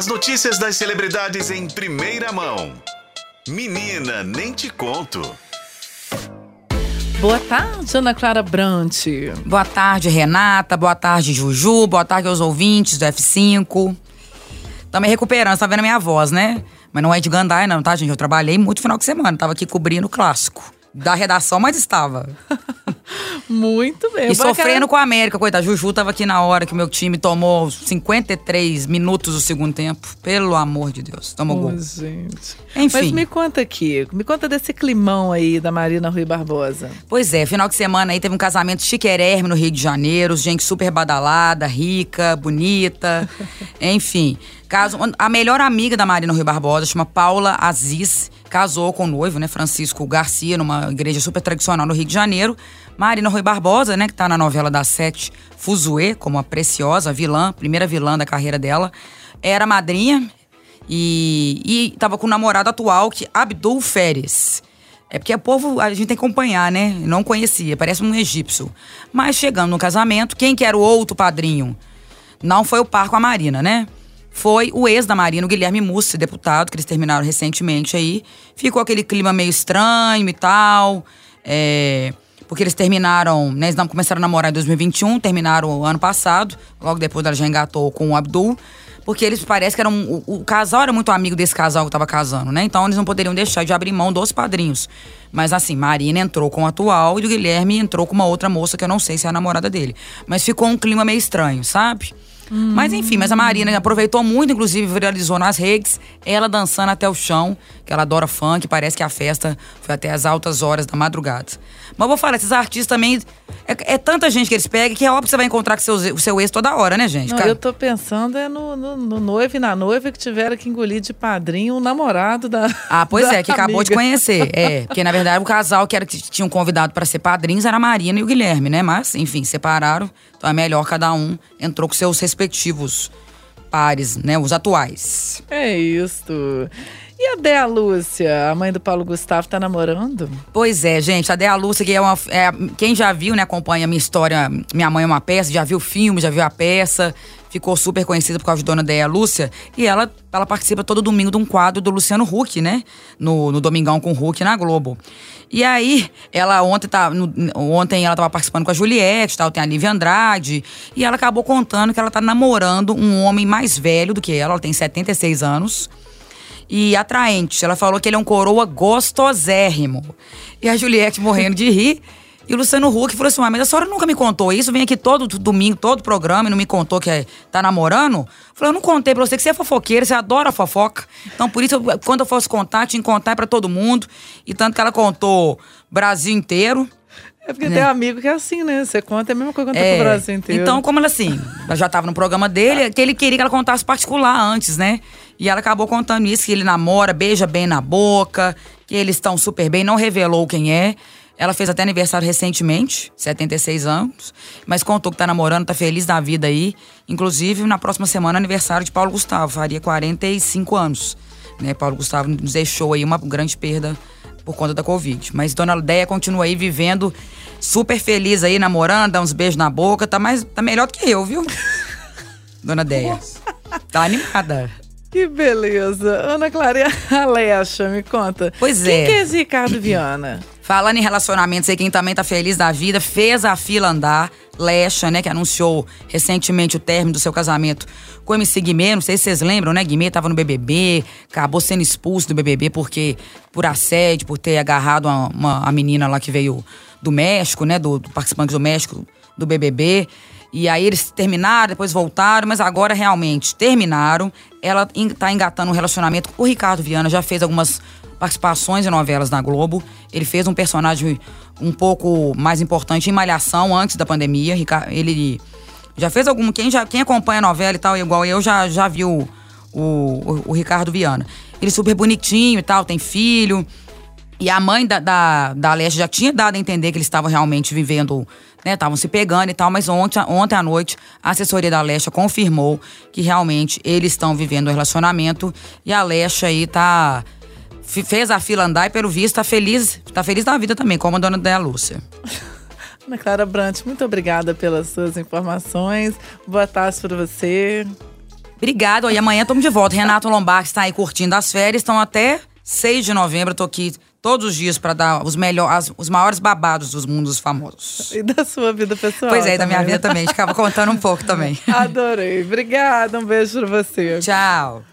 As notícias das celebridades em primeira mão. Menina, nem te conto. Boa tarde, Ana Clara Brant. Boa tarde, Renata. Boa tarde, Juju. Boa tarde aos ouvintes do F5. Tamo me recuperando, você tá vendo a minha voz, né? Mas não é de Gandai, não, tá, gente? Eu trabalhei muito final de semana. Tava aqui cobrindo o clássico. Da redação, mas estava. Muito bem. E sofrendo com a América, coitada. Juju tava aqui na hora que o meu time tomou 53 minutos do segundo tempo. Pelo amor de Deus. Tomou oh, gol. gente. Enfim. Mas me conta aqui, me conta desse climão aí da Marina Rui Barbosa. Pois é, final de semana aí teve um casamento chiquerérrimo no Rio de Janeiro. Gente super badalada, rica, bonita. Enfim. Caso, a melhor amiga da Marina Rui Barbosa, chama Paula Aziz, casou com o noivo, né, Francisco Garcia, numa igreja super tradicional no Rio de Janeiro. Marina Rui Barbosa, né, que tá na novela da Sete, Fuzue, como a preciosa vilã, primeira vilã da carreira dela, era madrinha e, e tava com o namorado atual, que Abdul Feres. É porque o povo, a gente tem que acompanhar, né? Não conhecia, parece um egípcio. Mas chegando no casamento, quem que era o outro padrinho? Não foi o par com a Marina, né? Foi o ex da Marina, o Guilherme Mussi, deputado, que eles terminaram recentemente aí. Ficou aquele clima meio estranho e tal. É, porque eles terminaram, né? Eles não começaram a namorar em 2021, terminaram ano passado. Logo depois ela já engatou com o Abdul. Porque eles parece que eram. O, o casal era muito amigo desse casal que tava casando, né? Então eles não poderiam deixar de abrir mão dos padrinhos. Mas assim, Marina entrou com o atual e o Guilherme entrou com uma outra moça que eu não sei se é a namorada dele. Mas ficou um clima meio estranho, sabe? Hum. Mas enfim, mas a Marina aproveitou muito, inclusive viralizou nas redes, ela dançando até o chão, que ela adora funk, parece que a festa foi até as altas horas da madrugada. Mas vou falar, esses artistas também. É, é tanta gente que eles pegam que é óbvio que você vai encontrar com seu, o seu ex toda hora, né, gente? Não, eu tô pensando é no, no, no, noivo e na noiva que tiveram que engolir de padrinho o namorado da. Ah, pois da é, que amiga. acabou de conhecer. É, porque na verdade o casal que, era, que tinham convidado para ser padrinhos era a Marina e o Guilherme, né? Mas, enfim, separaram. Então é melhor cada um entrou com seus respectivos pares, né? Os atuais. É isso. E a Dea Lúcia, a mãe do Paulo Gustavo, tá namorando? Pois é, gente. A Dea Lúcia, que é uma. É, quem já viu, né, acompanha a minha história, Minha Mãe é uma peça, já viu o filme, já viu a peça, ficou super conhecida por causa de Dona Dea Lúcia. E ela, ela participa todo domingo de um quadro do Luciano Huck, né? No, no Domingão com o Huck na Globo. E aí, ela ontem tá. No, ontem ela tava participando com a Juliette, tal, tem a Lívia Andrade. E ela acabou contando que ela tá namorando um homem mais velho do que ela, ela tem 76 anos. E atraente. Ela falou que ele é um coroa gostosérrimo. E a Juliette morrendo de rir. E o Luciano Huck falou assim: mas a senhora nunca me contou isso? Vem aqui todo domingo, todo programa e não me contou que é, tá namorando? Falei, eu não contei pra você que você é fofoqueira, você adora fofoca. Então, por isso, quando eu fosse contar, tinha que contar pra todo mundo. E tanto que ela contou Brasil inteiro. É porque né? tem um amigo que é assim, né? Você conta é a mesma coisa que conta é, pro Brasil inteiro. Então, como ela assim, ela já tava no programa dele, que ele queria que ela contasse particular antes, né? E ela acabou contando isso, que ele namora, beija bem na boca, que eles estão super bem, não revelou quem é. Ela fez até aniversário recentemente, 76 anos, mas contou que tá namorando, tá feliz da vida aí. Inclusive, na próxima semana, aniversário de Paulo Gustavo, faria 45 anos. Né? Paulo Gustavo nos deixou aí uma grande perda por conta da Covid. Mas Dona Deia continua aí vivendo super feliz aí, namorando, dá uns beijos na boca, tá, mais, tá melhor do que eu, viu? Dona Deia. Tá animada. Que beleza. Ana Clara Alexa, me conta. Pois é. Quem que é esse Ricardo Viana? Falando em relacionamentos aí, quem também tá feliz da vida, fez a fila andar. Lecha, né, que anunciou recentemente o término do seu casamento com o MC Guimê. Não sei se vocês lembram, né? Guimê tava no BBB, acabou sendo expulso do BBB porque por assédio, por ter agarrado uma, uma a menina lá que veio do México, né? Do, do participante do México do BBB. E aí eles terminaram, depois voltaram, mas agora realmente terminaram. Ela tá engatando um relacionamento. O Ricardo Viana já fez algumas participações em novelas na Globo. Ele fez um personagem um pouco mais importante em Malhação antes da pandemia. Ele já fez algum. Quem, já, quem acompanha a novela e tal, igual eu, já, já viu o, o, o Ricardo Viana. Ele super bonitinho e tal, tem filho. E a mãe da, da, da Alessia já tinha dado a entender que eles estavam realmente vivendo, né? Estavam se pegando e tal, mas ontem, ontem à noite a assessoria da Alessia confirmou que realmente eles estão vivendo um relacionamento e a Alessia aí tá. Fez a fila andar e, pelo visto, tá feliz, tá feliz da vida também, como a dona da Lúcia. Ana Clara Brant, muito obrigada pelas suas informações. Boa tarde para você. Obrigado. E amanhã estamos de volta. Renato Lombardi está aí curtindo as férias. Estão até 6 de novembro. Estou aqui todos os dias para dar os melhores, os maiores babados dos mundos famosos. E da sua vida pessoal. Pois é, da minha também, vida né? também. A gente ficava contando um pouco também. Adorei. Obrigada. Um beijo pra você. Tchau.